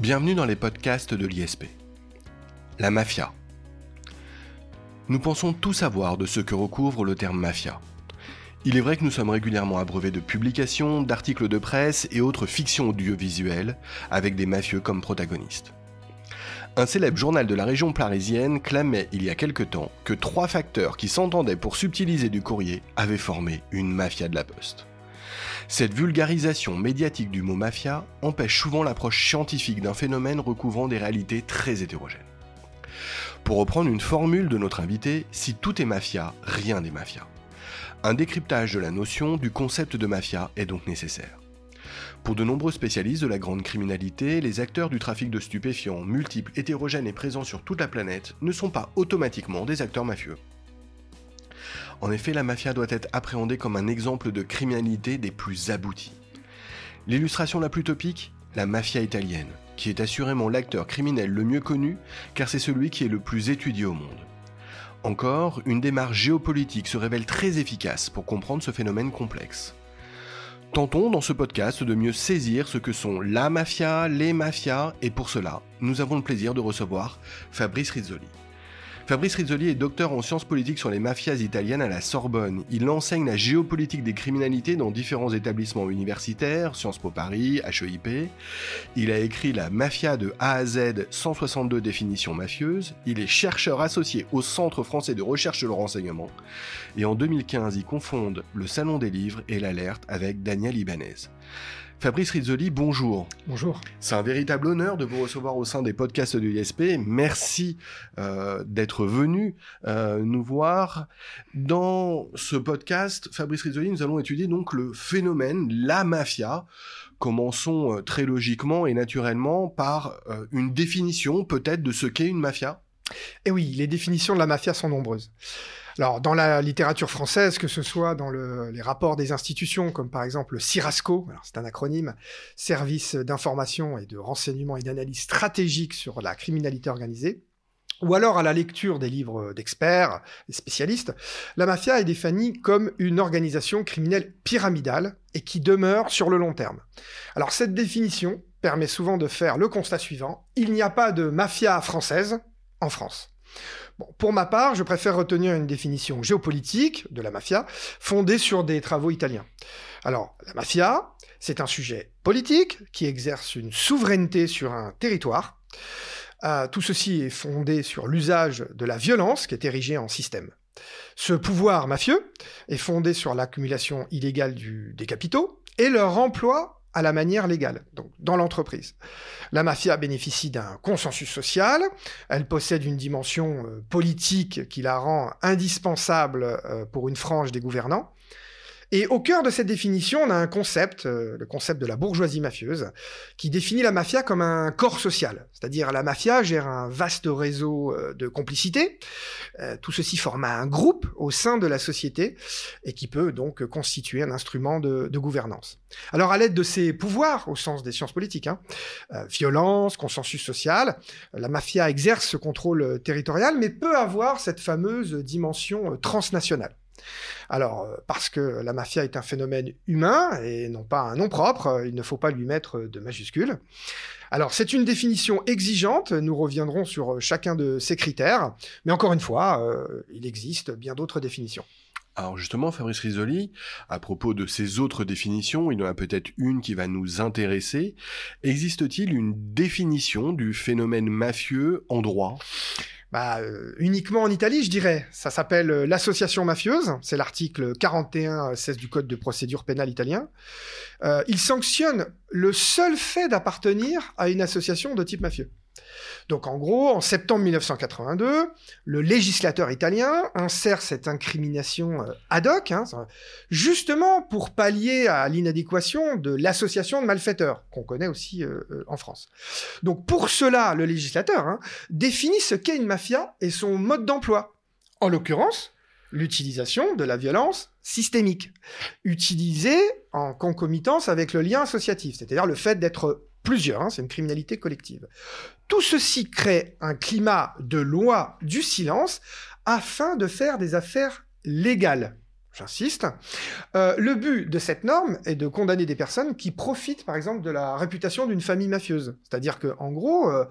Bienvenue dans les podcasts de l'ISP. La mafia. Nous pensons tout savoir de ce que recouvre le terme mafia. Il est vrai que nous sommes régulièrement abreuvés de publications, d'articles de presse et autres fictions audiovisuelles avec des mafieux comme protagonistes. Un célèbre journal de la région parisienne clamait il y a quelque temps que trois facteurs qui s'entendaient pour subtiliser du courrier avaient formé une mafia de la poste. Cette vulgarisation médiatique du mot mafia empêche souvent l'approche scientifique d'un phénomène recouvrant des réalités très hétérogènes. Pour reprendre une formule de notre invité, si tout est mafia, rien n'est mafia. Un décryptage de la notion du concept de mafia est donc nécessaire. Pour de nombreux spécialistes de la grande criminalité, les acteurs du trafic de stupéfiants, multiples, hétérogènes et présents sur toute la planète, ne sont pas automatiquement des acteurs mafieux. En effet, la mafia doit être appréhendée comme un exemple de criminalité des plus aboutis. L'illustration la plus topique La mafia italienne, qui est assurément l'acteur criminel le mieux connu, car c'est celui qui est le plus étudié au monde. Encore, une démarche géopolitique se révèle très efficace pour comprendre ce phénomène complexe. Tentons dans ce podcast de mieux saisir ce que sont la mafia, les mafias, et pour cela, nous avons le plaisir de recevoir Fabrice Rizzoli. Fabrice Rizzoli est docteur en sciences politiques sur les mafias italiennes à la Sorbonne. Il enseigne la géopolitique des criminalités dans différents établissements universitaires, Sciences Po Paris, HEIP. Il a écrit La mafia de A à Z, 162 définitions mafieuses. Il est chercheur associé au Centre français de recherche de le renseignement. Et en 2015, il confonde le Salon des livres et l'alerte avec Daniel Ibanez. Fabrice Rizzoli, bonjour. Bonjour. C'est un véritable honneur de vous recevoir au sein des podcasts de l'ISP. Merci euh, d'être venu euh, nous voir. Dans ce podcast, Fabrice Rizzoli, nous allons étudier donc le phénomène, la mafia. Commençons euh, très logiquement et naturellement par euh, une définition peut-être de ce qu'est une mafia. Et oui, les définitions de la mafia sont nombreuses. Dans la littérature française, que ce soit dans le, les rapports des institutions, comme par exemple le CIRASCO, c'est un acronyme, Service d'information et de renseignement et d'analyse stratégique sur la criminalité organisée, ou alors à la lecture des livres d'experts, des spécialistes, la mafia est définie comme une organisation criminelle pyramidale et qui demeure sur le long terme. Alors cette définition permet souvent de faire le constat suivant, il n'y a pas de mafia française en France. Pour ma part, je préfère retenir une définition géopolitique de la mafia fondée sur des travaux italiens. Alors, la mafia, c'est un sujet politique qui exerce une souveraineté sur un territoire. Euh, tout ceci est fondé sur l'usage de la violence qui est érigée en système. Ce pouvoir mafieux est fondé sur l'accumulation illégale des capitaux et leur emploi à la manière légale, donc dans l'entreprise. La mafia bénéficie d'un consensus social, elle possède une dimension euh, politique qui la rend indispensable euh, pour une frange des gouvernants, et au cœur de cette définition, on a un concept, euh, le concept de la bourgeoisie mafieuse, qui définit la mafia comme un corps social. C'est-à-dire la mafia gère un vaste réseau euh, de complicité. Euh, tout ceci forme un groupe au sein de la société et qui peut donc constituer un instrument de, gouvernance. Alors à l'aide de ses pouvoirs, au sens des sciences politiques, hein, violence, consensus social, la mafia exerce ce contrôle territorial, mais peut avoir cette fameuse dimension transnationale. Alors, euh, parce que la mafia est un phénomène humain et non pas un nom propre, euh, il ne faut pas lui mettre de majuscules. Alors, c'est une définition exigeante, nous reviendrons sur euh, chacun de ces critères, mais encore une fois, euh, il existe bien d'autres définitions. Alors justement, Fabrice Risoli, à propos de ces autres définitions, il y en a peut-être une qui va nous intéresser. Existe-t-il une définition du phénomène mafieux en droit? Bah, euh, uniquement en Italie, je dirais. Ça s'appelle euh, l'association mafieuse. C'est l'article 41-16 du Code de procédure pénale italien. Euh, il sanctionne le seul fait d'appartenir à une association de type mafieux. Donc en gros, en septembre 1982, le législateur italien insère cette incrimination euh, ad hoc, hein, justement pour pallier à l'inadéquation de l'association de malfaiteurs, qu'on connaît aussi euh, euh, en France. Donc pour cela, le législateur hein, définit ce qu'est une mafia et son mode d'emploi. En l'occurrence, l'utilisation de la violence systémique, utilisée en concomitance avec le lien associatif, c'est-à-dire le fait d'être plusieurs, hein, c'est une criminalité collective. Tout ceci crée un climat de loi du silence afin de faire des affaires légales. j'insiste. Euh, le but de cette norme est de condamner des personnes qui profitent, par exemple, de la réputation d'une famille mafieuse. C'est-à-dire que, en gros, euh,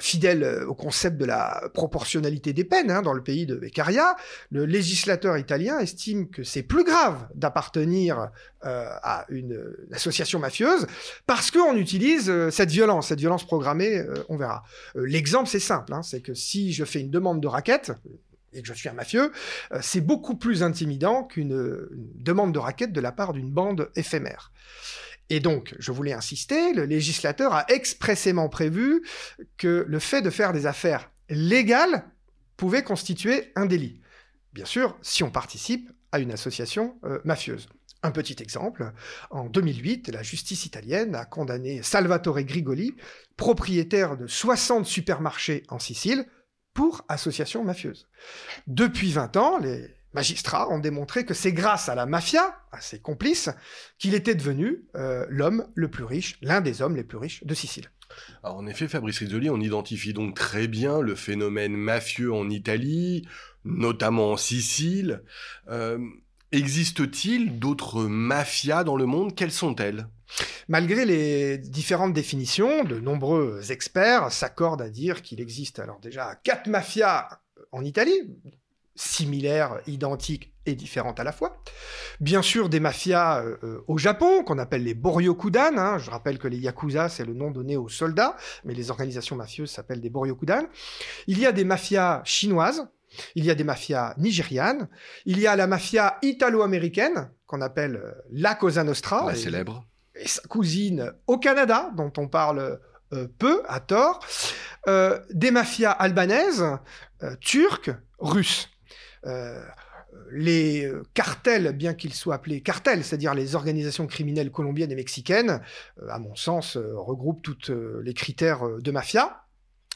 fidèle au concept de la proportionnalité des peines hein, dans le pays de Beccaria, le législateur italien estime que c'est plus grave d'appartenir à une, association mafieuse parce qu'on utilise cette violence, cette violence programmée, on verra. L'exemple, c'est simple, hein, c'est que si je fais une demande de raquette, et que je suis un mafieux, euh, c'est beaucoup plus intimidant qu'une demande de raquette de la part d'une bande éphémère. Et donc, je voulais insister, le législateur a expressément prévu que le fait de faire des affaires légales pouvait constituer un délit. Bien sûr, si on participe à une association euh, mafieuse. Un petit exemple, en 2008, la justice italienne a condamné Salvatore Grigoli, propriétaire de 60 supermarchés en Sicile, pour association mafieuse. Depuis 20 ans, les magistrats ont démontré que c'est grâce à la mafia, à ses complices, qu'il était devenu euh, l'homme le plus riche, l'un des hommes les plus riches de Sicile. en effet, Fabrice Rizzoli, on identifie donc très bien le phénomène mafieux en Italie, notamment en Sicile. Euh, existe-t-il d'autres mafias dans le monde? Quelles sont-elles? Malgré les différentes définitions, de nombreux experts s'accordent à dire qu'il existe alors déjà quatre mafias en Italie, similaires, identiques et différentes à la fois. Bien sûr, des mafias euh, au Japon, qu'on appelle les Boryokudan. Hein. Je rappelle que les Yakuza, c'est le nom donné aux soldats, mais les organisations mafieuses s'appellent des Boryokudan. Il y a des mafias chinoises, il y a des mafias nigérianes, il y a la mafia italo-américaine, qu'on appelle euh, la Cosa Nostra. La célèbre et sa cousine au Canada, dont on parle euh, peu, à tort, euh, des mafias albanaises, euh, turques, russes. Les cartels, bien qu'ils soient appelés cartels, c'est-à-dire les organisations criminelles colombiennes et mexicaines, à mon sens, regroupent tous les critères de mafia.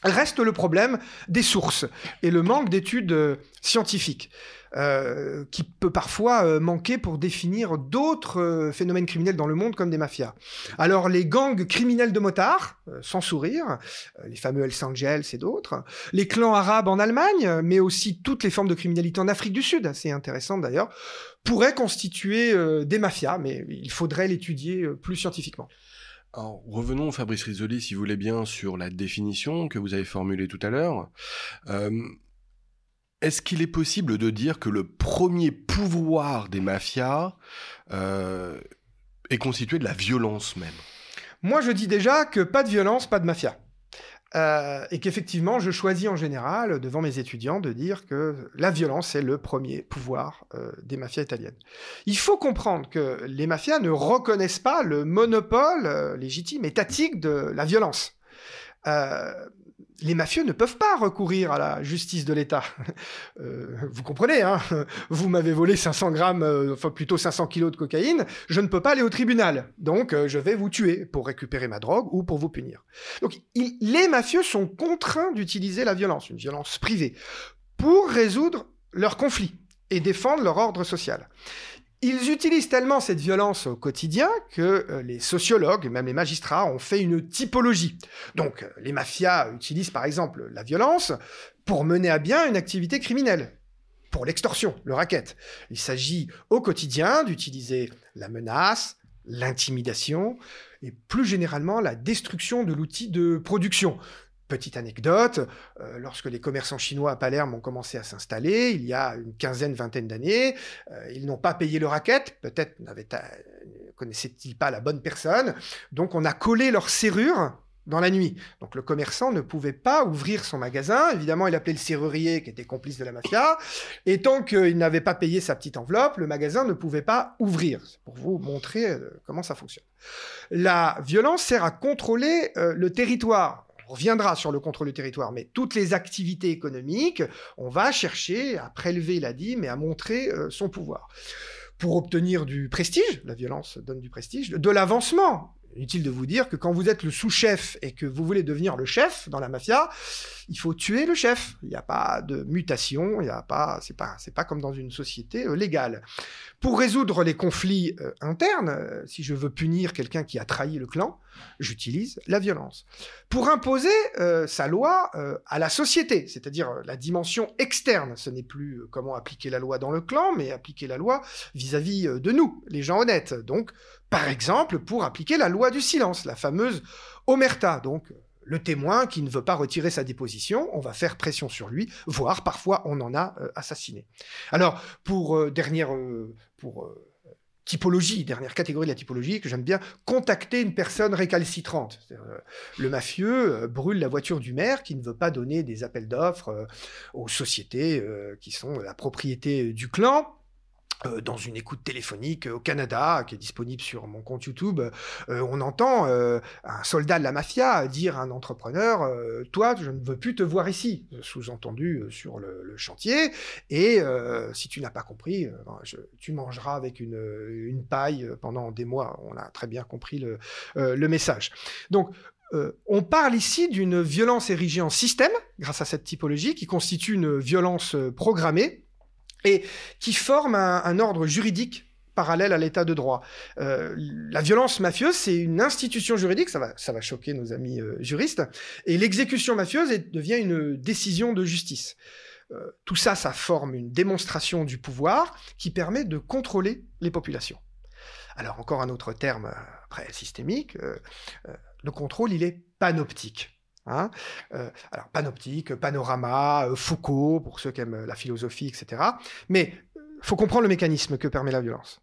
Reste le problème des sources et le manque d'études scientifiques. Euh, qui peut parfois euh, manquer pour définir d'autres euh, phénomènes criminels dans le monde comme des mafias. Alors les gangs criminels de motards, sans sourire, les fameux Hells Angels et d'autres, les clans arabes en Allemagne, mais aussi toutes les formes de criminalité en Afrique du Sud, assez intéressant d'ailleurs, pourraient constituer des mafias, mais il faudrait l'étudier plus scientifiquement. Revenons, Fabrice Risoli, si vous voulez bien, sur la définition que vous avez formulée tout à l'heure. Est-ce qu'il est possible de dire que le premier pouvoir des mafias euh, est constitué de la violence même? Moi, je dis déjà que pas de violence, pas de mafia. Euh, et qu'effectivement, je choisis en général, devant mes étudiants, de dire que la violence est le premier pouvoir euh, des mafias italiennes. Il faut comprendre que les mafias ne reconnaissent pas le monopole légitime, étatique de la violence les mafieux ne peuvent pas recourir à la justice de l'État. Euh, vous comprenez, hein Vous m'avez volé 500 grammes, euh, enfin plutôt 500 kilos de cocaïne, je ne peux pas aller au tribunal. Donc, euh, je vais vous tuer pour récupérer ma drogue ou pour vous punir. Donc, les mafieux sont contraints d'utiliser la violence, une violence privée, pour résoudre leurs conflits et défendre leur ordre social. Ils utilisent tellement cette violence au quotidien que euh, les sociologues, même les magistrats, ont fait une typologie. Donc, euh, les mafias utilisent par exemple la violence pour mener à bien une activité criminelle, pour l'extorsion, le racket. Il s'agit au quotidien d'utiliser la menace, l'intimidation et plus généralement la destruction de l'outil de production. Petite anecdote, euh, lorsque les commerçants chinois à Palerme ont commencé à s'installer, il y a une quinzaine, vingtaine d'années, euh, ils n'ont pas payé le racket, peut-être ne connaissaient-ils pas la bonne personne, donc on a collé leur serrure dans la nuit. Donc le commerçant ne pouvait pas ouvrir son magasin. Évidemment, il appelait le serrurier qui était complice de la mafia. Et tant qu'il n'avait pas payé sa petite enveloppe, le magasin ne pouvait pas ouvrir. C'est pour vous montrer euh, comment ça fonctionne. La violence sert à contrôler le territoire on reviendra sur le contrôle du territoire, mais toutes les activités économiques, on va chercher à prélever la dîme et à montrer euh, son pouvoir. Pour obtenir du prestige, la violence donne du prestige, de l'avancement. Inutile de vous dire que quand vous êtes le sous-chef et que vous voulez devenir le chef dans la mafia, il faut tuer le chef. Il n'y a pas de mutation, il n'y a pas, c'est pas, c'est pas comme dans une société euh, légale. Pour résoudre les conflits euh, internes, si je veux punir quelqu'un qui a trahi le clan, j'utilise la violence. Pour imposer euh, sa loi euh, à la société, c'est-à-dire euh, la dimension externe. Ce n'est plus comment appliquer la loi dans le clan, mais appliquer la loi vis-à-vis de nous, les gens honnêtes. Donc, par exemple, pour appliquer la loi du silence, la fameuse omerta, donc le témoin qui ne veut pas retirer sa déposition, on va faire pression sur lui, voire parfois on en a assassiné. Alors, pour dernière, pour typologie, dernière catégorie de la typologie que j'aime bien, contacter une personne récalcitrante. Euh, le mafieux euh, brûle la voiture du maire qui ne veut pas donner des appels d'offres euh, aux sociétés qui sont la propriété du clan. Euh, dans une écoute téléphonique au Canada, qui est disponible sur mon compte YouTube, euh, on entend euh, un soldat de la mafia dire à un entrepreneur Toi, je ne veux plus te voir ici, sous-entendu sur le, chantier, et si tu n'as pas compris, ben, tu mangeras avec une, paille pendant des mois. On a très bien compris le message. Donc, on parle ici d'une violence érigée en système, grâce à cette typologie, qui constitue une violence programmée et qui forme un, ordre juridique parallèle à l'état de droit. Euh, la violence mafieuse, c'est une institution juridique, ça va, ça va choquer nos amis euh, juristes, et l'exécution mafieuse devient une décision de justice. Euh, tout ça, ça forme une démonstration du pouvoir qui permet de contrôler les populations. Alors encore un autre terme après systémique, le contrôle, il est panoptique. Hein euh, alors, panoptique, panorama, euh, Foucault, pour ceux qui aiment euh, la philosophie, etc. Mais faut comprendre le mécanisme que permet la violence.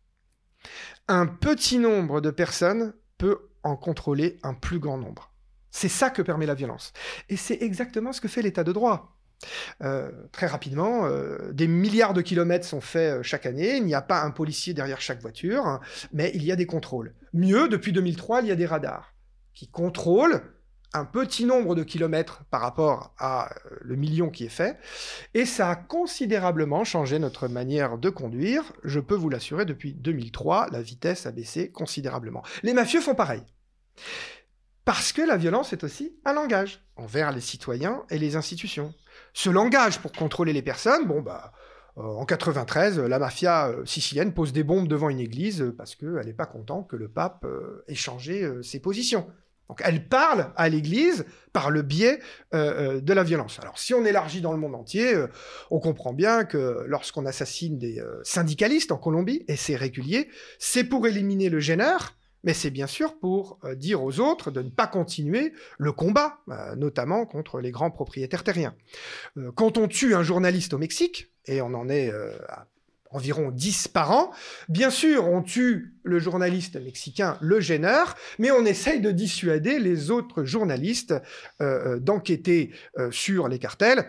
Un petit nombre de personnes peut en contrôler un plus grand nombre. C'est ça que permet la violence. Et c'est exactement ce que fait l'état de droit. très rapidement, des milliards de kilomètres sont faits chaque année. Il n'y a pas un policier derrière chaque voiture, hein, mais il y a des contrôles. Mieux, depuis 2003, il y a des radars qui contrôlent un petit nombre de kilomètres par rapport à euh, le million qui est fait, et ça a considérablement changé notre manière de conduire. Je peux vous l'assurer, depuis 2003, la vitesse a baissé considérablement. Les mafieux font pareil. Parce que la violence est aussi un langage envers les citoyens et les institutions. Ce langage pour contrôler les personnes, bon bah, euh, en 93, la mafia euh, sicilienne pose des bombes devant une église parce qu'elle n'est pas contente que le pape ait changé ses positions. Donc elle parle à l'Église par le biais euh, euh, de la violence. Alors si on élargit dans le monde entier, euh, on comprend bien que lorsqu'on assassine des syndicalistes en Colombie, et c'est régulier, c'est pour éliminer le gêneur, mais c'est bien sûr pour dire aux autres de ne pas continuer le combat, notamment contre les grands propriétaires terriens. quand on tue un journaliste au Mexique, et on en est environ 10 par an. Bien sûr, on tue le journaliste mexicain, le gêneur, mais on essaye de dissuader les autres journalistes euh, euh, d'enquêter euh, sur les cartels.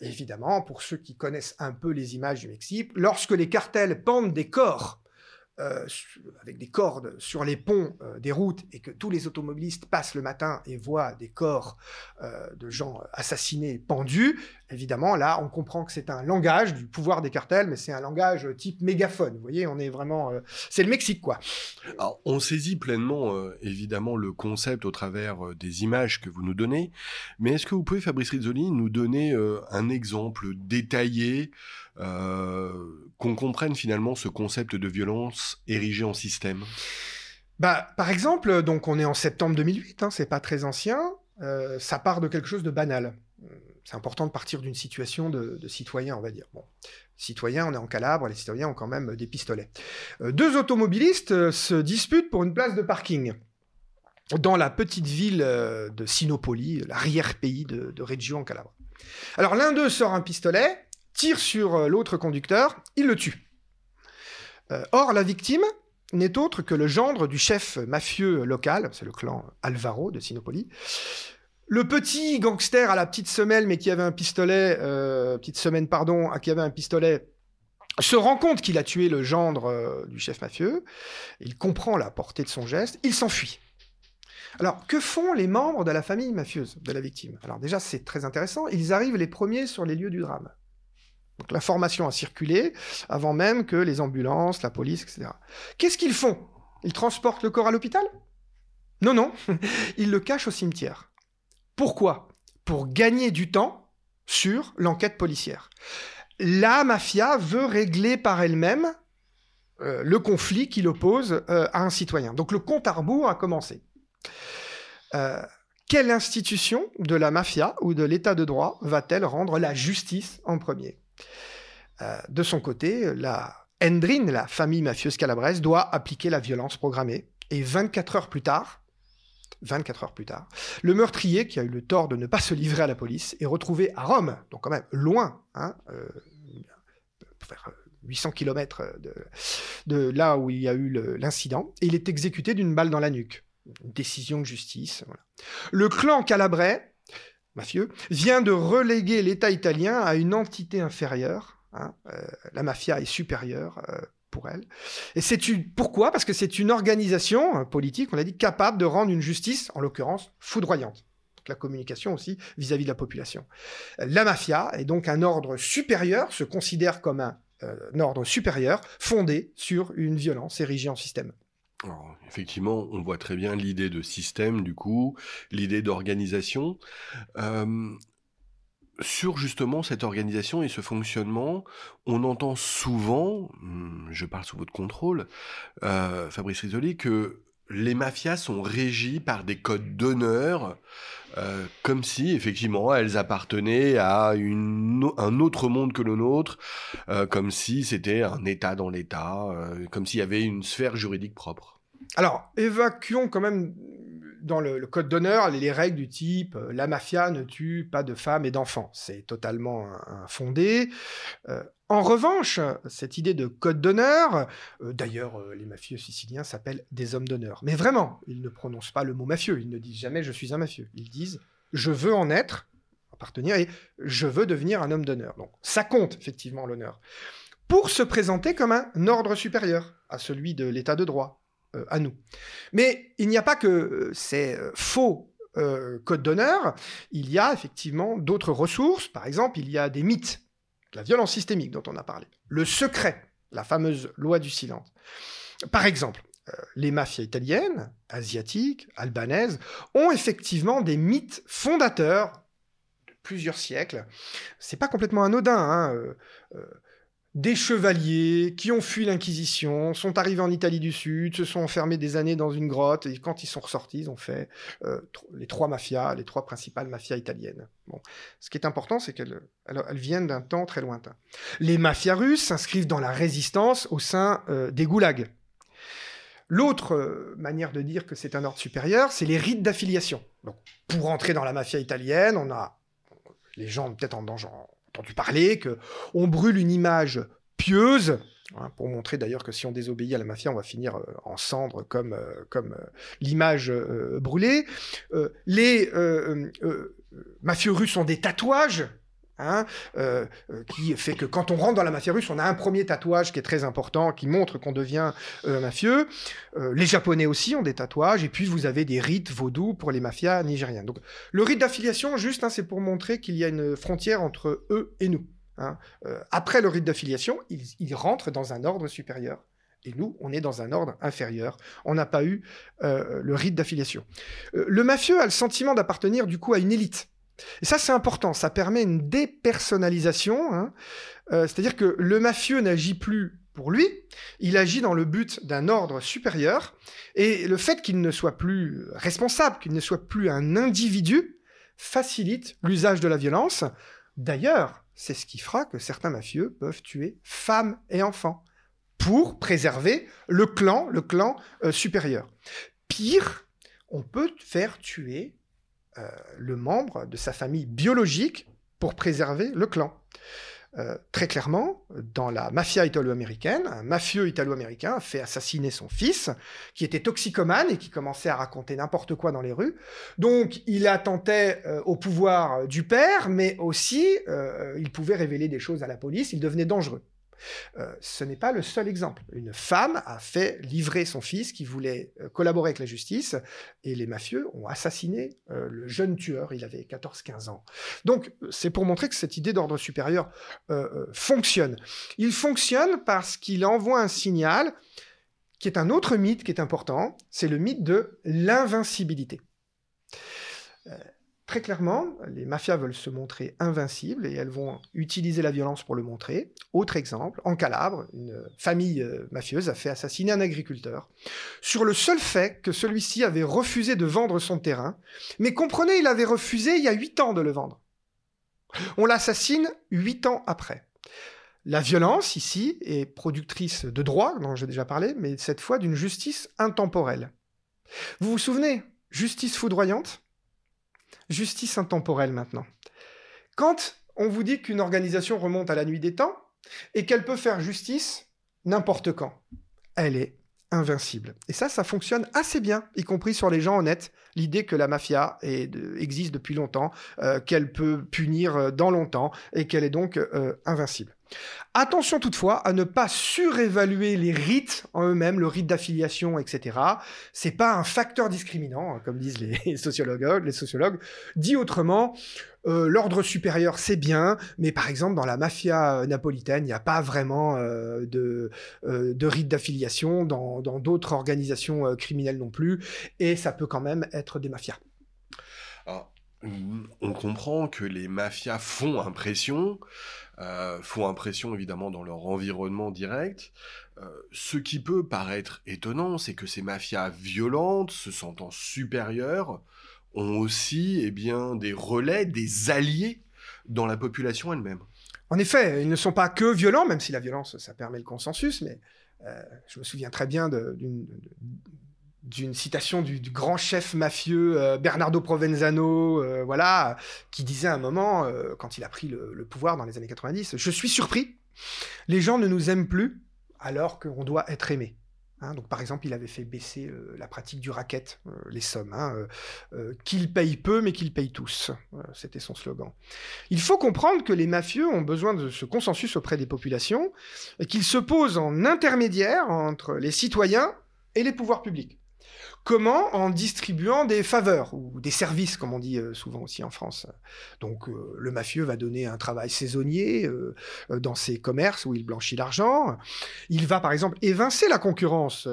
évidemment, pour ceux qui connaissent un peu les images du Mexique, lorsque les cartels pendent des corps avec des cordes sur les ponts des routes et que tous les automobilistes passent le matin et voient des corps de gens assassinés pendus, évidemment, là, on comprend que c'est un langage du pouvoir des cartels, mais c'est un langage type mégaphone. Vous voyez, on est vraiment... c'est le Mexique, quoi. Alors, on saisit pleinement, évidemment, le concept au travers des images que vous nous donnez, mais est-ce que vous pouvez, Fabrice Rizzoli, nous donner un exemple détaillé euh, qu'on comprenne finalement ce concept de violence érigé en système? Bah, Par exemple, donc on est en septembre 2008, hein, c'est pas très ancien, euh, ça part de quelque chose de banal. C'est important de partir d'une situation de, citoyen, on va dire. Bon, citoyens, on est en Calabre, les citoyens ont quand même des pistolets. Euh, deux automobilistes se disputent pour une place de parking dans la petite ville de Sinopoli, l'arrière-pays de, de Reggio en Calabre. Alors l'un d'eux sort un pistolet, tire sur euh, l'autre conducteur, il le tue. Euh, or, la victime n'est autre que le gendre du chef mafieux local, c'est le clan Alvaro de Sinopoli. Le petit gangster à la petite semelle, mais qui avait un pistolet, euh, petite semaine, pardon, qui avait un pistolet, se rend compte qu'il a tué le gendre du chef mafieux. Il comprend la portée de son geste. Il s'enfuit. Alors, que font les membres de la famille mafieuse de la victime? Alors déjà, c'est très intéressant. Ils arrivent les premiers sur les lieux du drame. Donc l'information a circulé avant même que les ambulances, la police, etc. Qu'est-ce qu'ils font? Ils transportent le corps à l'hôpital? Non, non, ils le cachent au cimetière. Pourquoi? Pour gagner du temps sur l'enquête policière. La mafia veut régler par elle-même euh, le conflit qui l'oppose euh, à un citoyen. Donc le compte à rebours a commencé. quelle institution de la mafia ou de l'état de droit va-t-elle rendre la justice en premier? De son côté, la Endrin, la famille mafieuse calabraise, doit appliquer la violence programmée. Et 24 heures plus tard, 24 heures plus tard, le meurtrier, qui a eu le tort de ne pas se livrer à la police, est retrouvé à Rome, donc quand même loin, hein, euh, 800 km de, là où il y a eu l'incident, et il est exécuté d'une balle dans la nuque. Décision de justice. Le clan calabrais, mafieux, vient de reléguer l'État italien à une entité inférieure, Hein, euh, la mafia est supérieure euh, pour elle. Et c'est une... pourquoi? Parce que c'est une organisation euh, politique, on l'a dit, capable de rendre une justice, en l'occurrence, foudroyante. Donc la communication aussi vis-à-vis de la population. La mafia est donc un ordre supérieur, se considère comme un, ordre supérieur, fondé sur une violence érigée en système. Effectivement, on voit très bien l'idée de système, du coup, l'idée d'organisation. Euh, sur justement cette organisation et ce fonctionnement, on entend souvent, hmm, je parle sous votre contrôle, euh, Fabrice Risoli, que les mafias sont régies par des codes d'honneur, euh, comme si effectivement elles appartenaient à un autre monde que le nôtre, euh, comme si c'était un État dans l'État, comme s'il y avait une sphère juridique propre. Alors, évacuons quand même dans le, code d'honneur les, règles du type euh, la mafia ne tue pas de femmes et d'enfants. C'est totalement infondé. Euh, en revanche, cette idée de code d'honneur, euh, d'ailleurs les mafieux siciliens s'appellent des hommes d'honneur. Mais vraiment, ils ne prononcent pas le mot mafieux, ils ne disent jamais je suis un mafieux. Ils disent je veux en être, appartenir, et je veux devenir un homme d'honneur. Donc ça compte effectivement l'honneur. Pour se présenter comme un ordre supérieur à celui de l'état de droit, à nous. Mais il n'y a pas que euh, ces euh, faux codes d'honneur, il y a effectivement d'autres ressources. Par exemple, il y a des mythes, la violence systémique dont on a parlé, le secret, la fameuse loi du silence. Par exemple, les mafias italiennes, asiatiques, albanaises, ont effectivement des mythes fondateurs de plusieurs siècles. C'est pas complètement anodin. Hein des chevaliers qui ont fui l'Inquisition, sont arrivés en Italie du Sud, se sont enfermés des années dans une grotte, et quand ils sont ressortis, ils ont fait euh, les trois mafias, les trois principales mafias italiennes. Bon. Ce qui est important, c'est qu'elles elles, viennent d'un temps très lointain. Les mafias russes s'inscrivent dans la résistance au sein euh, des goulags. L'autre euh, manière de dire que c'est un ordre supérieur, c'est les rites d'affiliation. pour entrer dans la mafia italienne, on a les gens peut-être en danger entendu parler, que on brûle une image pieuse, hein, pour montrer d'ailleurs que si on désobéit à la mafia, on va finir euh, en cendres comme, euh, comme euh, l'image brûlée. les mafieux russes ont des tatouages Hein, euh, euh, qui fait que quand on rentre dans la mafia russe, on a un premier tatouage qui est très important, qui montre qu'on devient euh, mafieux. les Japonais aussi ont des tatouages, et puis vous avez des rites vaudous pour les mafias nigériennes. Donc le rite d'affiliation, juste, hein, c'est pour montrer qu'il y a une frontière entre eux et nous. Hein. après le rite d'affiliation, ils, ils, rentrent dans un ordre supérieur. Et nous, on est dans un ordre inférieur. On n'a pas eu le rite d'affiliation. le mafieux a le sentiment d'appartenir du coup à une élite. Et ça, c'est important. Ça permet une dépersonnalisation. Hein. Euh, c'est-à-dire que le mafieux n'agit plus pour lui, il agit dans le but d'un ordre supérieur. Et le fait qu'il ne soit plus responsable, qu'il ne soit plus un individu, facilite l'usage de la violence. D'ailleurs, c'est ce qui fera que certains mafieux peuvent tuer femmes et enfants pour préserver le clan, le clan euh, supérieur. Pire, on peut faire tuer euh, le membre de sa famille biologique pour préserver le clan. Euh, très clairement, dans la mafia italo-américaine, un mafieux italo-américain a fait assassiner son fils, qui était toxicomane et qui commençait à raconter n'importe quoi dans les rues. Donc, il attentait euh, au pouvoir du père, mais aussi, il pouvait révéler des choses à la police, il devenait dangereux. Euh, ce n'est pas le seul exemple. Une femme a fait livrer son fils qui voulait euh, collaborer avec la justice et les mafieux ont assassiné euh, le jeune tueur. Il avait 14-15 ans. Donc, c'est pour montrer que cette idée d'ordre supérieur fonctionne. Il fonctionne parce qu'il envoie un signal qui est un autre mythe qui est important. C'est le mythe de l'invincibilité Très clairement, les mafias veulent se montrer invincibles et elles vont utiliser la violence pour le montrer. Autre exemple, en Calabre, une famille euh, mafieuse a fait assassiner un agriculteur sur le seul fait que celui-ci avait refusé de vendre son terrain. Mais comprenez, il avait refusé il y a huit ans de le vendre. On l'assassine huit ans après. La violence, ici, est productrice de droit, dont j'ai déjà parlé, mais cette fois d'une justice intemporelle. Vous vous souvenez Justice foudroyante? Justice intemporelle maintenant. Quand on vous dit qu'une organisation remonte à la nuit des temps et qu'elle peut faire justice n'importe quand, elle est invincible. Et ça, ça fonctionne assez bien, y compris sur les gens honnêtes. L'idée que la mafia existe depuis longtemps, euh, qu'elle peut punir euh, dans longtemps et qu'elle est donc euh, invincible. Attention toutefois à ne pas surévaluer les rites en eux-mêmes, le rite d'affiliation, etc. C'est pas un facteur discriminant, hein, comme disent les sociologues. Les sociologues. Dit autrement, euh, l'ordre supérieur c'est bien, mais par exemple dans la mafia napolitaine, il n'y a pas vraiment euh, de, euh, de rite d'affiliation, dans d'autres organisations criminelles non plus, et ça peut quand même être des mafias. On comprend que les mafias font impression, euh, font impression évidemment dans leur environnement direct. Euh, ce qui peut paraître étonnant, c'est que ces mafias violentes, se sentant supérieures, ont aussi eh bien, des relais, des alliés dans la population elle-même. En effet, ils ne sont pas que violents, même si la violence, ça permet le consensus, mais euh, je me souviens très bien d'une d'une citation du, grand chef mafieux euh, Bernardo Provenzano, euh, voilà, qui disait à un moment, euh, quand il a pris le, pouvoir dans les années 90, Je suis surpris, les gens ne nous aiment plus alors qu'on doit être aimé. Hein, donc, par exemple, il avait fait baisser la pratique du racket, les sommes, hein, qu'ils peu mais qu'ils payent tous. C'était son slogan. Il faut comprendre que les mafieux ont besoin de ce consensus auprès des populations et qu'ils se posent en intermédiaire entre les citoyens et les pouvoirs publics. Comment En distribuant des faveurs ou des services, comme on dit euh, souvent aussi en France. Donc euh, le mafieux va donner un travail saisonnier euh, dans ses commerces où il blanchit l'argent. Il va par exemple évincer la concurrence.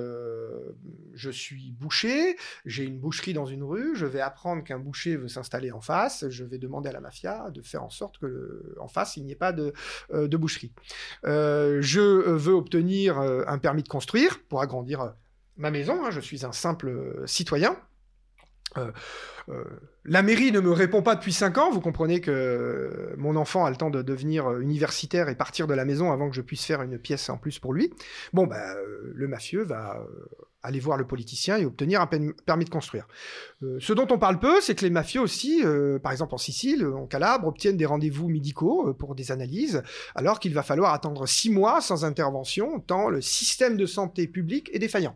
je suis boucher, j'ai une boucherie dans une rue, je vais apprendre qu'un boucher veut s'installer en face, je vais demander à la mafia de faire en sorte que en face il n'y ait pas de boucherie. je veux obtenir un permis de construire pour agrandir ma maison, hein, je suis un simple euh, citoyen. Euh, euh, la mairie ne me répond pas depuis 5 ans. Vous comprenez que mon enfant a le temps de devenir universitaire et partir de la maison avant que je puisse faire une pièce en plus pour lui. Bon, bah, le mafieux va aller voir le politicien et obtenir un permis de construire. ce dont on parle peu, c'est que les mafieux aussi, par exemple en Sicile, en Calabre, obtiennent des rendez-vous médicaux pour des analyses, alors qu'il va falloir attendre 6 mois sans intervention, tant le système de santé publique est défaillant.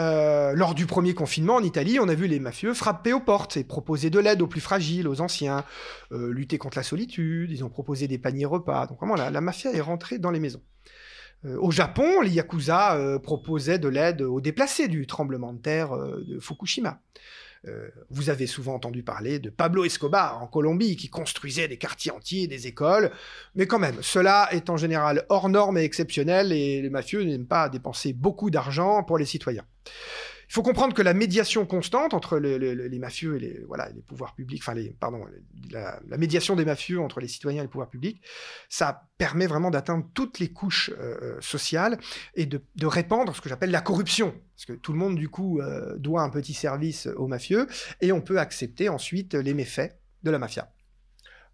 Euh, lors du premier confinement en Italie, on a vu les mafieux frapper aux portes et proposer de l'aide aux plus fragiles, aux anciens, euh, lutter contre la solitude, ils ont proposé des paniers repas. Donc vraiment, la, mafia est rentrée dans les maisons. Euh, au Japon, les Yakuza proposaient de l'aide aux déplacés du tremblement de terre de Fukushima. Vous avez souvent entendu parler de Pablo Escobar en Colombie, qui construisait des quartiers entiers, des écoles. Mais quand même, cela est en général hors norme et exceptionnel, et les mafieux n'aiment pas dépenser beaucoup d'argent pour les citoyens. Il faut comprendre que la médiation constante entre les, mafieux et les, voilà, les pouvoirs publics, enfin, les, pardon, la, médiation des mafieux entre les citoyens et les pouvoirs publics, ça permet vraiment d'atteindre toutes les couches euh, euh, sociales et de, répandre ce que j'appelle la corruption. Parce que tout le monde, du coup, euh, doit un petit service aux mafieux et on peut accepter ensuite les méfaits de la mafia.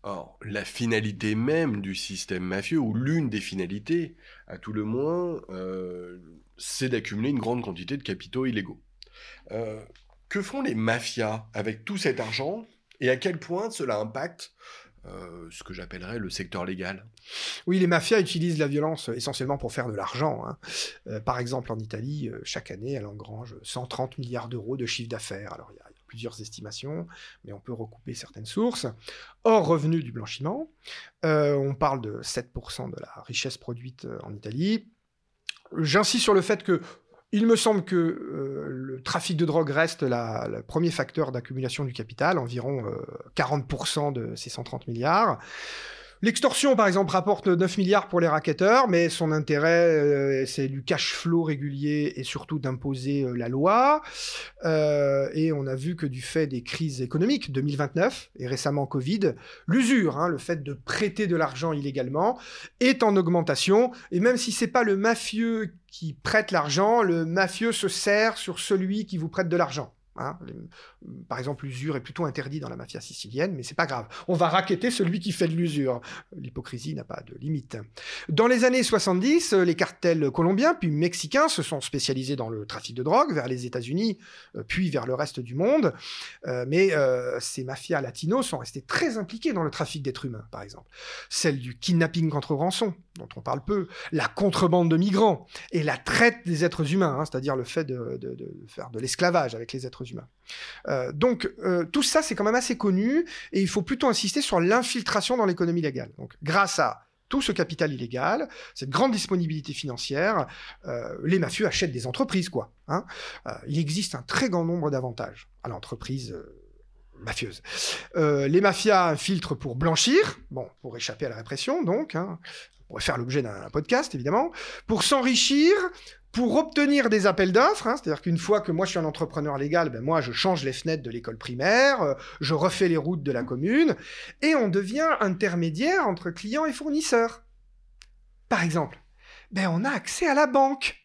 Or, la finalité même du système mafieux, ou l'une des finalités, à tout le moins, c'est d'accumuler une grande quantité de capitaux illégaux. Euh, que font les mafias avec tout cet argent et à quel point cela impacte euh, ce que j'appellerais le secteur légal? Oui, les mafias utilisent la violence essentiellement pour faire de l'argent. Hein. Euh, par exemple, en Italie, chaque année, elle engrange 130 milliards d'euros de chiffre d'affaires. Alors, il y, a plusieurs estimations, mais on peut recouper certaines sources. Hors revenu du blanchiment, on parle de 7% de la richesse produite en Italie. J'insiste sur le fait que il me semble que euh, le trafic de drogue reste le premier facteur d'accumulation du capital, environ 40% euh, de ces 130 milliards. L'extorsion, par exemple, rapporte 9 milliards pour les racketteurs, mais son intérêt, euh, c'est du cash flow régulier et surtout d'imposer euh, la loi. Euh, et on a vu que du fait des crises économiques 2029 et récemment Covid, l'usure, hein, le fait de prêter de l'argent illégalement, est en augmentation. Et même si c'est pas le mafieux qui prête l'argent, le mafieux se sert sur celui qui vous prête de l'argent. Hein. Par exemple, l'usure est plutôt interdit dans la mafia sicilienne, mais c'est pas grave. On va raqueter celui qui fait de l'usure. L'hypocrisie n'a pas de limite. Dans les années 70, les cartels colombiens puis mexicains se sont spécialisés dans le trafic de drogue vers les États-Unis, euh, puis vers le reste du monde. Euh, mais euh, ces mafias latinos sont restés très impliqués dans le trafic d'êtres humains, par exemple. Celle du kidnapping contre rançon, dont on parle peu, la contrebande de migrants et la traite des êtres humains, hein, c'est-à-dire le fait de faire de l'esclavage avec les êtres humains. Euh, donc euh, tout ça, c'est quand même assez connu et il faut plutôt insister sur l'infiltration dans l'économie légale. Donc grâce à tout ce capital illégal, cette grande disponibilité financière, euh, les mafieux achètent des entreprises, quoi. Hein. il existe un très grand nombre d'avantages à l'entreprise mafieuse. les mafias infiltrent pour blanchir, bon, pour échapper à la répression, donc, hein, pourrait faire l'objet d'un podcast, évidemment, pour s'enrichir, pour obtenir des appels d'offres, hein, c'est-à-dire qu'une fois que moi je suis un entrepreneur légal, ben moi je change les fenêtres de l'école primaire, euh, je refais les routes de la commune, et on devient intermédiaire entre clients et fournisseurs. Par exemple, ben on a accès à la banque.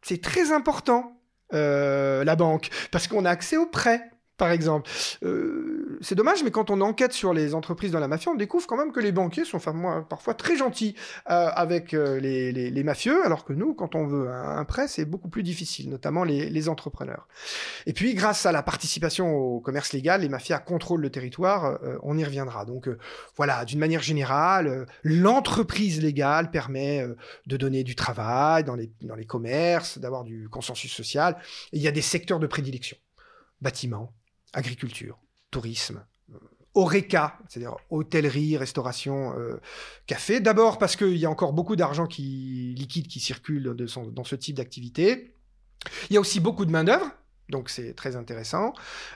C'est très important, euh, la banque, parce qu'on a accès aux prêts par exemple. Euh, c'est dommage, mais quand on enquête sur les entreprises dans la mafia, on découvre quand même que les banquiers sont parfois très gentils euh, avec euh, les, mafieux, alors que nous, quand on veut un, prêt, c'est beaucoup plus difficile, notamment les, entrepreneurs. Et puis, grâce à la participation au commerce légal, les mafias contrôlent le territoire, on y reviendra. Donc voilà, d'une manière générale, l'entreprise légale permet de donner du travail dans les, dans les commerces, d'avoir du consensus social, il y a des secteurs de prédilection. Bâtiments, agriculture, tourisme, euh, Oreca, c'est-à-dire hôtellerie, restauration, euh, café. D'abord parce qu'il y a encore beaucoup d'argent qui liquide qui circule dans ce type d'activité. Il y a aussi beaucoup de main-d'œuvre, donc c'est très intéressant.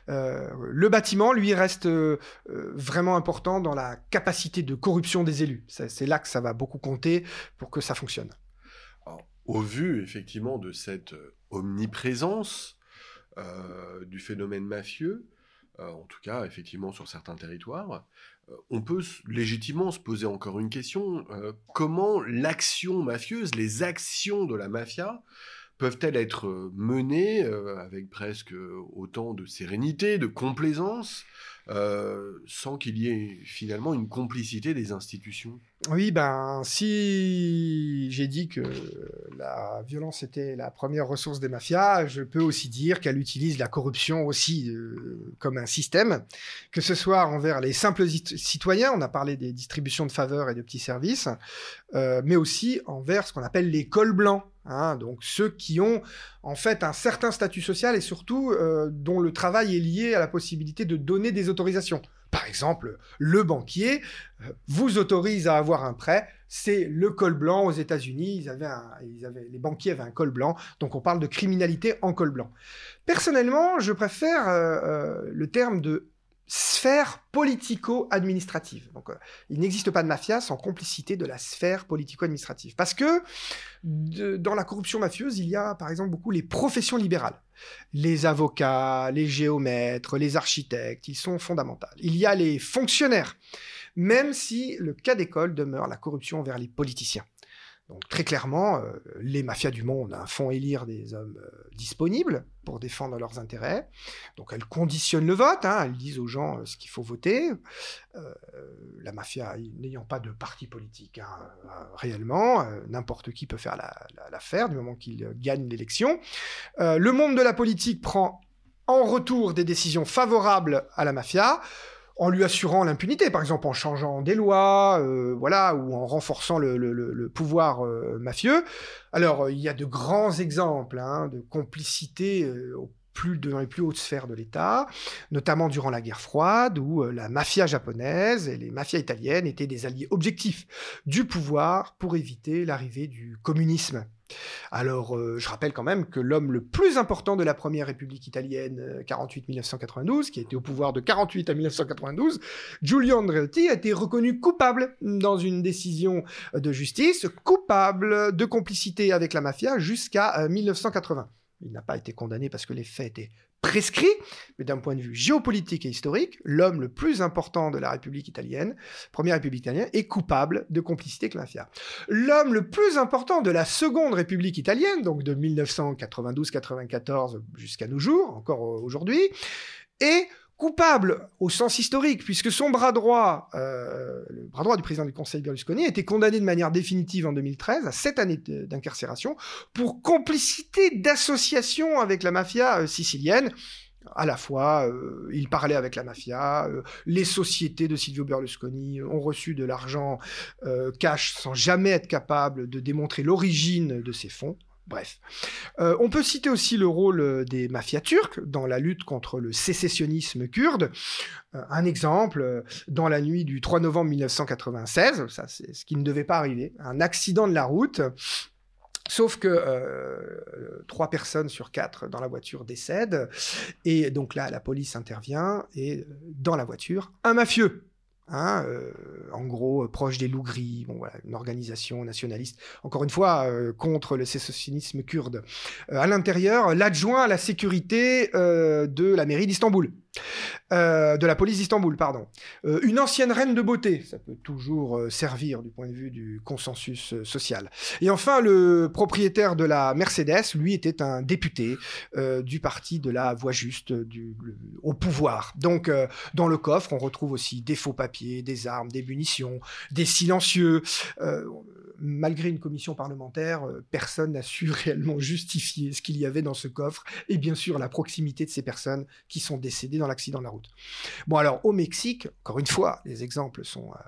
Euh, le bâtiment, lui, reste vraiment important dans la capacité de corruption des élus. C'est là que ça va beaucoup compter pour que ça fonctionne. au vu, effectivement, de cette omniprésence du phénomène mafieux, euh, en tout cas effectivement sur certains territoires, euh, on peut légitimement se poser encore une question, euh, comment l'action mafieuse, les actions de la mafia, peuvent-elles être menées avec presque autant de sérénité, de complaisance, sans qu'il y ait finalement une complicité des institutions? Oui, ben, si j'ai dit que la violence était la première ressource des mafias, je peux aussi dire qu'elle utilise la corruption aussi euh, comme un système, que ce soit envers les simples citoyens, on a parlé des distributions de faveurs et de petits services, euh, mais aussi envers ce qu'on appelle les cols blancs. Hein, donc ceux qui ont en fait un certain statut social et surtout euh, dont le travail est lié à la possibilité de donner des autorisations. Exemple, le banquier euh, vous autorise à avoir un prêt. C'est le col blanc aux États-Unis. les banquiers avaient un col blanc. Donc on parle de criminalité en col blanc. Personnellement, je préfère euh, euh, le terme de sphère politico-administrative. Donc, il n'existe pas de mafia sans complicité de la sphère politico-administrative. Parce que dans la corruption mafieuse, il y a par exemple beaucoup les professions libérales les avocats, les géomètres, les architectes, ils sont fondamentaux. Il y a les fonctionnaires, même si le cas d'école demeure la corruption vers les politiciens. Donc très clairement, euh, les mafias du monde hein, font élire des hommes euh, disponibles pour défendre leurs intérêts. Donc elles conditionnent le vote, hein, elles disent aux gens euh, ce qu'il faut voter. la mafia n'ayant pas de parti politique hein, réellement, n'importe qui peut faire l'affaire du moment qu'il gagne l'élection. le monde de la politique prend en retour des décisions favorables à la mafia en lui assurant l'impunité, par exemple en changeant des lois, euh, voilà, ou en renforçant le, pouvoir euh, mafieux. Alors, il y a de grands exemples hein, de complicité euh, dans les plus hautes sphères de l'État, notamment durant la guerre froide, où la mafia japonaise et les mafias italiennes étaient des alliés objectifs du pouvoir pour éviter l'arrivée du communisme Alors, euh, je rappelle quand même que l'homme le plus important de la première République italienne, 48-1992, euh, qui a été au pouvoir de 48 à 1992, Giulio Andreotti, a été reconnu coupable dans une décision de justice, coupable de complicité avec la mafia jusqu'à 1980. Il n'a pas été condamné parce que les faits étaient prescrit, mais d'un point de vue géopolitique et historique, l'homme le plus important de la République italienne, première République italienne, est coupable de complicité avec. L'homme le plus important de la seconde République italienne, donc de 1992-94 jusqu'à nos jours, encore aujourd'hui, est coupable au sens historique, puisque son bras droit, euh, le bras droit du président du Conseil Berlusconi, a été condamné de manière définitive en 2013 à sept années d'incarcération pour complicité d'association avec la mafia euh, sicilienne. À la fois, euh, il parlait avec la mafia, les sociétés de Silvio Berlusconi ont reçu de l'argent cash sans jamais être capable de démontrer l'origine de ces fonds. Bref. Euh, on peut citer aussi le rôle euh, des mafias turques dans la lutte contre le sécessionnisme kurde. Euh, un exemple, dans la nuit du 3 novembre 1996, ça c'est ce qui ne devait pas arriver, un accident de la route. Sauf que trois personnes sur quatre dans la voiture décèdent. Et donc là, la police intervient et dans la voiture, un mafieux Hein, euh, en gros, euh, proche des loups gris, bon, voilà, une organisation nationaliste, encore une fois, euh, contre le sécessionnisme kurde. à l'intérieur, l'adjoint à la sécurité de la mairie d'Istanbul. Euh, de la police d'Istanbul, pardon. Euh, une ancienne reine de beauté, ça peut toujours euh, servir du point de vue du consensus social. Et enfin, le propriétaire de la Mercedes, lui, était un député du parti de la voie juste au pouvoir. Donc, dans le coffre, on retrouve aussi des faux papiers, des armes, des munitions, des silencieux. Malgré une commission parlementaire, personne n'a su réellement justifier ce qu'il y avait dans ce coffre, et bien sûr la proximité de ces personnes qui sont décédées dans l'accident de la route. Bon, alors au Mexique, encore une fois, les exemples sont euh,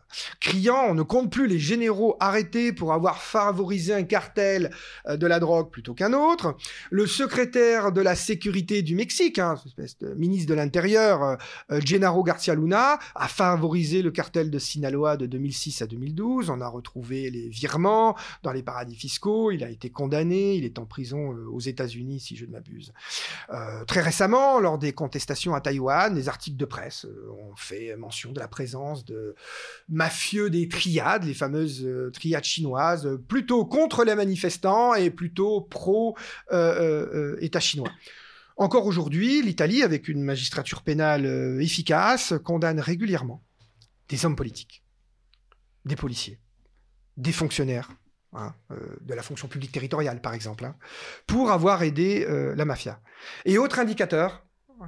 criants. On ne compte plus les généraux arrêtés pour avoir favorisé un cartel euh, de la drogue plutôt qu'un autre. Le secrétaire de la sécurité du Mexique, hein, espèce de ministre de l'Intérieur, euh, Gennaro Garcia Luna, a favorisé le cartel de Sinaloa de 2006 à 2012. On a retrouvé les virements dans les paradis fiscaux. Il a été condamné. Il est en prison aux États-Unis, si je ne m'abuse. très récemment, lors des contestations à Taïwan, les articles de presse euh, ont fait mention de la présence de mafieux des triades, les fameuses euh, triades chinoises, plutôt contre les manifestants et plutôt pro-État euh, chinois. Encore aujourd'hui, l'Italie, avec une magistrature pénale efficace, condamne régulièrement des hommes politiques, des policiers, des fonctionnaires, hein, de la fonction publique territoriale par exemple, hein, pour avoir aidé la mafia. Et autre indicateur,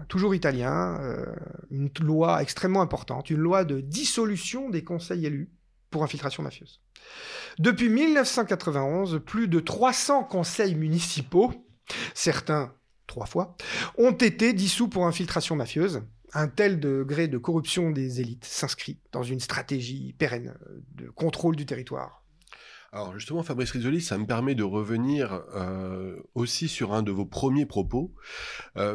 toujours italien, euh, une loi extrêmement importante, une loi de dissolution des conseils élus pour infiltration mafieuse. Depuis 1991, plus de 300 conseils municipaux, certains trois fois, ont été dissous pour infiltration mafieuse. Un tel degré de corruption des élites s'inscrit dans une stratégie pérenne de contrôle du territoire, alors justement, Fabrice Risoli, ça me permet de revenir euh, aussi sur un de vos premiers propos. Euh,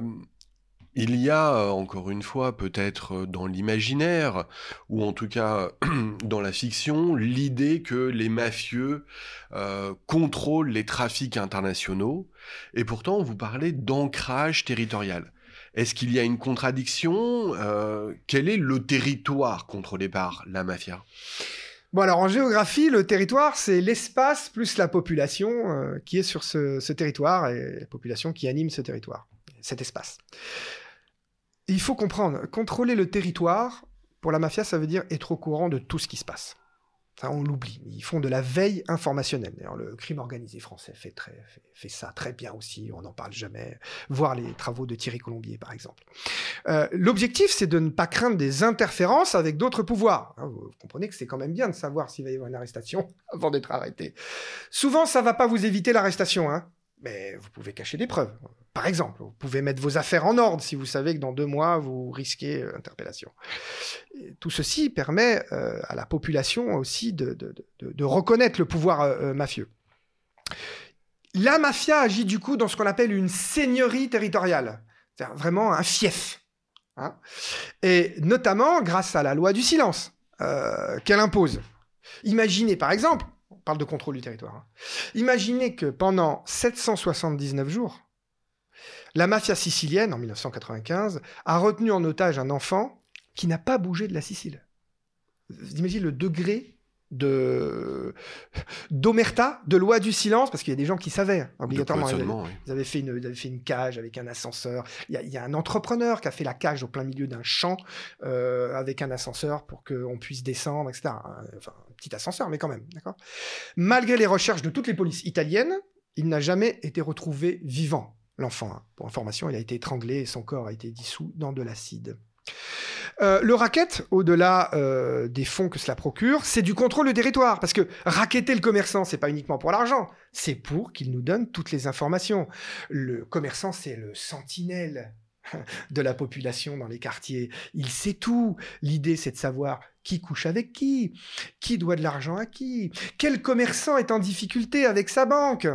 il y a, euh, encore une fois, peut-être euh, dans l'imaginaire, ou en tout cas dans la fiction, l'idée que les mafieux euh, contrôlent les trafics internationaux, et pourtant vous parlez d'ancrage territorial. Est-ce qu'il y a une contradiction Quel est le territoire contrôlé par la mafia? Bon alors en géographie, le territoire, c'est l'espace plus la population qui est sur ce, ce territoire et la population qui anime ce territoire, cet espace il faut comprendre, contrôler le territoire, pour la mafia, ça veut dire être au courant de tout ce qui se passe. On l'oublie. Ils font de la veille informationnelle. Le crime organisé français fait, ça très bien aussi. On n'en parle jamais. Voir les travaux de Thierry Colombier, par exemple. Euh, l'objectif, c'est de ne pas craindre des interférences avec d'autres pouvoirs. Hein, vous comprenez que c'est quand même bien de savoir s'il va y avoir une arrestation avant d'être arrêté. Souvent, ça va pas vous éviter l'arrestation. Hein mais vous pouvez cacher des preuves. Par exemple, vous pouvez mettre vos affaires en ordre si vous savez que dans deux mois, vous risquez euh, interpellation. tout ceci permet euh, à la population aussi de, reconnaître le pouvoir euh, mafieux. La mafia agit du coup dans ce qu'on appelle une seigneurie territoriale, c'est vraiment un fief. Hein. Et notamment grâce à la loi du silence qu'elle impose. Imaginez par exemple On parle de contrôle du territoire. hein. Imaginez que pendant 779 jours, la mafia sicilienne, en 1995, a retenu en otage un enfant qui n'a pas bougé de la Sicile. Vous imaginez le degré de d'omerta, de loi du silence, parce qu'il y a des gens qui savaient hein, obligatoirement. Cloisonnement, oui. Vous avez fait une, fait cage avec un ascenseur. Il y, a, il y a un entrepreneur qui a fait la cage au plein milieu d'un champ euh, avec un ascenseur pour qu'on puisse descendre, etc. Enfin, un petit ascenseur, mais quand même, d'accord? Malgré les recherches de toutes les polices italiennes, il n'a jamais été retrouvé vivant. L'enfant, hein. pour information, il a été étranglé et son corps a été dissous dans de l'acide. Euh, le racket, au-delà euh, des fonds que cela procure, c'est du contrôle du territoire. Parce que racketter le commerçant, c'est pas uniquement pour l'argent, c'est pour qu'il nous donne toutes les informations. Le commerçant, c'est le sentinelle de la population dans les quartiers. Il sait tout. L'idée, c'est de savoir qui couche avec qui, qui doit de l'argent à qui, quel commerçant est en difficulté avec sa banque.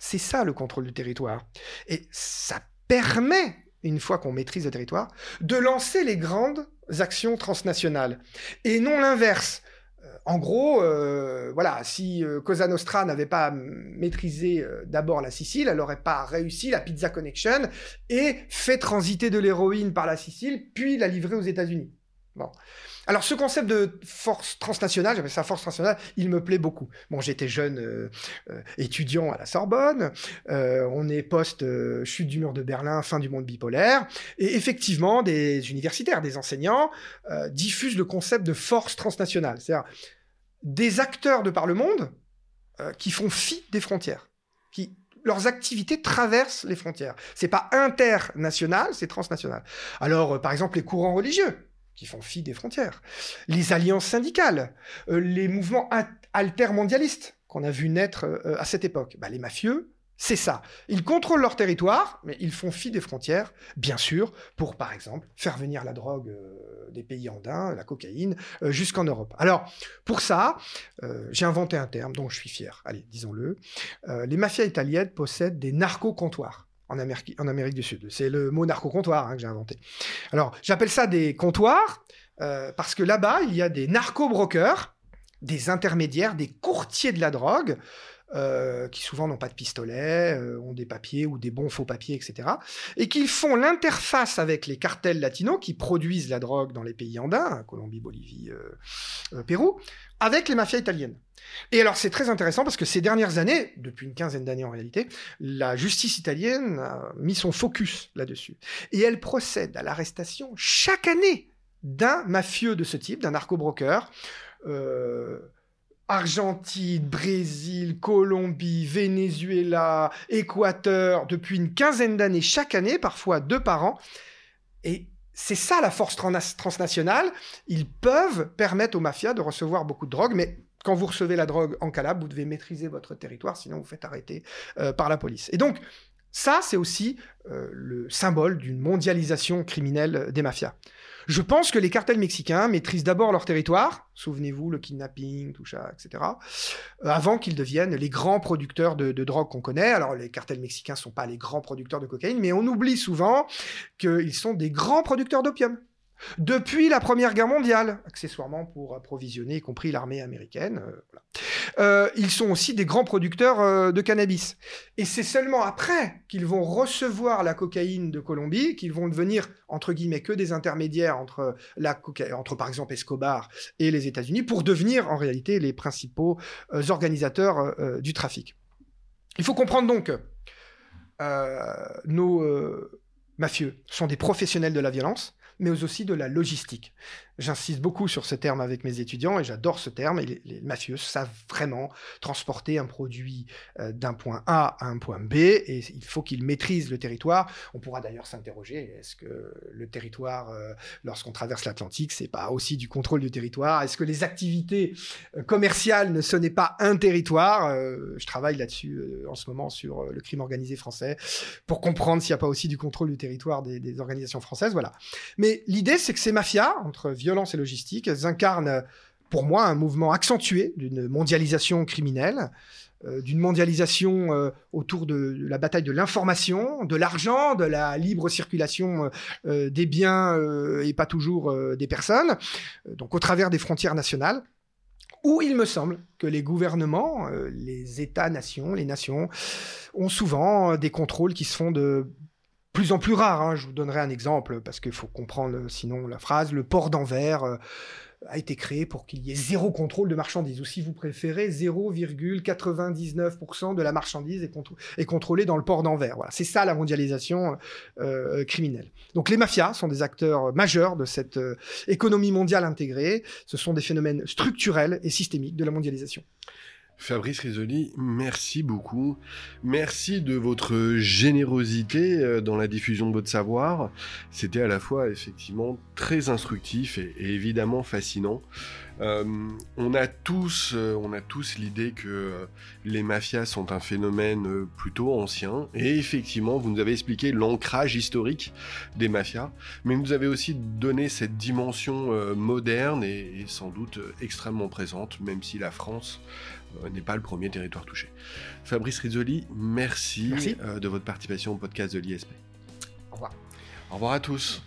C'est ça le contrôle du territoire. Et ça permet une fois qu'on maîtrise le territoire, de lancer les grandes actions transnationales. Et non l'inverse. Euh, En gros, euh, voilà, si euh, Cosa Nostra n'avait pas maîtrisé d'abord la Sicile, elle n'aurait pas réussi la Pizza Connection et fait transiter de l'héroïne par la Sicile, puis la livrer aux États-Unis. Alors ce concept de force transnationale, j'appelle ça force transnationale, il me plaît beaucoup. Bon, j'étais jeune euh, euh, étudiant à la Sorbonne, euh, on est post chute du mur de Berlin, fin du monde bipolaire, et effectivement des universitaires, des enseignants diffusent le concept de force transnationale, c'est-à-dire des acteurs de par le monde qui font fi des frontières, qui leurs activités traversent les frontières. C'est pas international, c'est transnational. Alors, par exemple, les courants religieux font fi des frontières, les alliances syndicales, euh, les mouvements altermondialistes qu'on a vu naître euh, à cette époque. Bah, les mafieux, c'est ça. Ils contrôlent leur territoire, mais ils font fi des frontières, bien sûr, pour, par exemple, faire venir la drogue euh, des pays andins, la cocaïne, jusqu'en Europe. Alors, pour ça, j'ai inventé un terme dont je suis fier. Allez, disons-le. Les mafias italiennes possèdent des narco-comptoirs en Amérique, du Sud. C'est le mot narco-comptoir hein, que j'ai inventé. Alors, j'appelle ça des comptoirs euh, parce que là-bas, il y a des narco-brokers, des intermédiaires, des courtiers de la drogue, euh, qui souvent n'ont pas de pistolet, euh, ont des papiers ou des bons faux papiers, etc. Et qui font l'interface avec les cartels latinos qui produisent la drogue dans les pays andins, Colombie, Bolivie, euh, Pérou, avec les mafias italiennes. Et alors c'est très intéressant parce que ces dernières années, depuis une quinzaine d'années en réalité, la justice italienne a mis son focus là-dessus. Et elle procède à l'arrestation chaque année d'un mafieux de ce type, d'un narco-broker. Argentine, Brésil, Colombie, Venezuela, Équateur, depuis une quinzaine d'années chaque année, parfois deux par an. Et c'est ça la force trans- transnationale. Ils peuvent permettre aux mafias de recevoir beaucoup de drogue, mais quand vous recevez la drogue en Calabre, vous devez maîtriser votre territoire, sinon vous faites arrêter euh, par la police. Et donc, ça, c'est aussi euh, le symbole d'une mondialisation criminelle des mafias. Je pense que les cartels mexicains maîtrisent d'abord leur territoire, souvenez-vous, le kidnapping, tout ça, etc., euh, avant qu'ils deviennent les grands producteurs de, drogue qu'on connaît. Alors, les cartels mexicains sont pas les grands producteurs de cocaïne, mais on oublie souvent qu'ils sont des grands producteurs d'opium. Depuis la Première Guerre mondiale, accessoirement pour approvisionner, y compris l'armée américaine. euh. Euh, ils sont aussi des grands producteurs euh, de cannabis. Et c'est seulement après qu'ils vont recevoir la cocaïne de Colombie qu'ils vont devenir, entre guillemets, que des intermédiaires entre, la coca- entre par exemple, Escobar et les États-Unis pour devenir, en réalité, les principaux organisateurs du trafic. Il faut comprendre donc que nos mafieux sont des professionnels de la violence, mais aussi de la logistique. J'insiste beaucoup sur ce terme avec mes étudiants et j'adore ce terme. Les, mafieux savent vraiment transporter un produit euh, d'un point A à un point B et il faut qu'ils maîtrisent le territoire. On pourra d'ailleurs s'interroger est-ce que le territoire, euh, lorsqu'on traverse l'Atlantique, c'est pas aussi du contrôle du territoire? Est-ce que les activités euh, commerciales ne sonnaient pas un territoire? Je travaille là-dessus en ce moment sur le crime organisé français pour comprendre s'il n'y a pas aussi du contrôle du territoire des, des organisations françaises. Voilà. Mais l'idée, c'est que ces mafias, entre violence et logistique, elles incarnent, pour moi, un mouvement accentué d'une mondialisation criminelle, euh, d'une mondialisation euh, autour de, la bataille de l'information, de l'argent, de la libre circulation euh, des biens et pas toujours des personnes, donc au travers des frontières nationales. où il me semble que les gouvernements, les États-nations, les nations, ont souvent des contrôles qui se font de plus en plus rares. Hein. Je vous donnerai un exemple, parce qu'il faut comprendre sinon la phrase. Le port d'Anvers euh, a été créé pour qu'il y ait zéro contrôle de marchandises, ou si vous préférez, 0,99% de la marchandise est, contrôlée dans le port d'Anvers. Voilà, c'est ça la mondialisation euh, criminelle. Donc les mafias sont des acteurs majeurs de cette euh, économie mondiale intégrée. Ce sont des phénomènes structurels et systémiques de la mondialisation. Fabrice Risoli, merci beaucoup. Merci de votre générosité euh, dans la diffusion de votre savoir. C'était à la fois effectivement très instructif et, évidemment fascinant. Euh, on a tous, euh, tous l'idée que les mafias sont un phénomène plutôt ancien. Et effectivement, vous nous avez expliqué l'ancrage historique des mafias, mais vous nous avez aussi donné cette dimension moderne et, sans doute extrêmement présente, même si la France n'est pas le premier territoire touché. Fabrice Rizzoli, merci, merci. Euh, de votre participation au podcast de l'ISP. Au revoir. Au revoir à tous.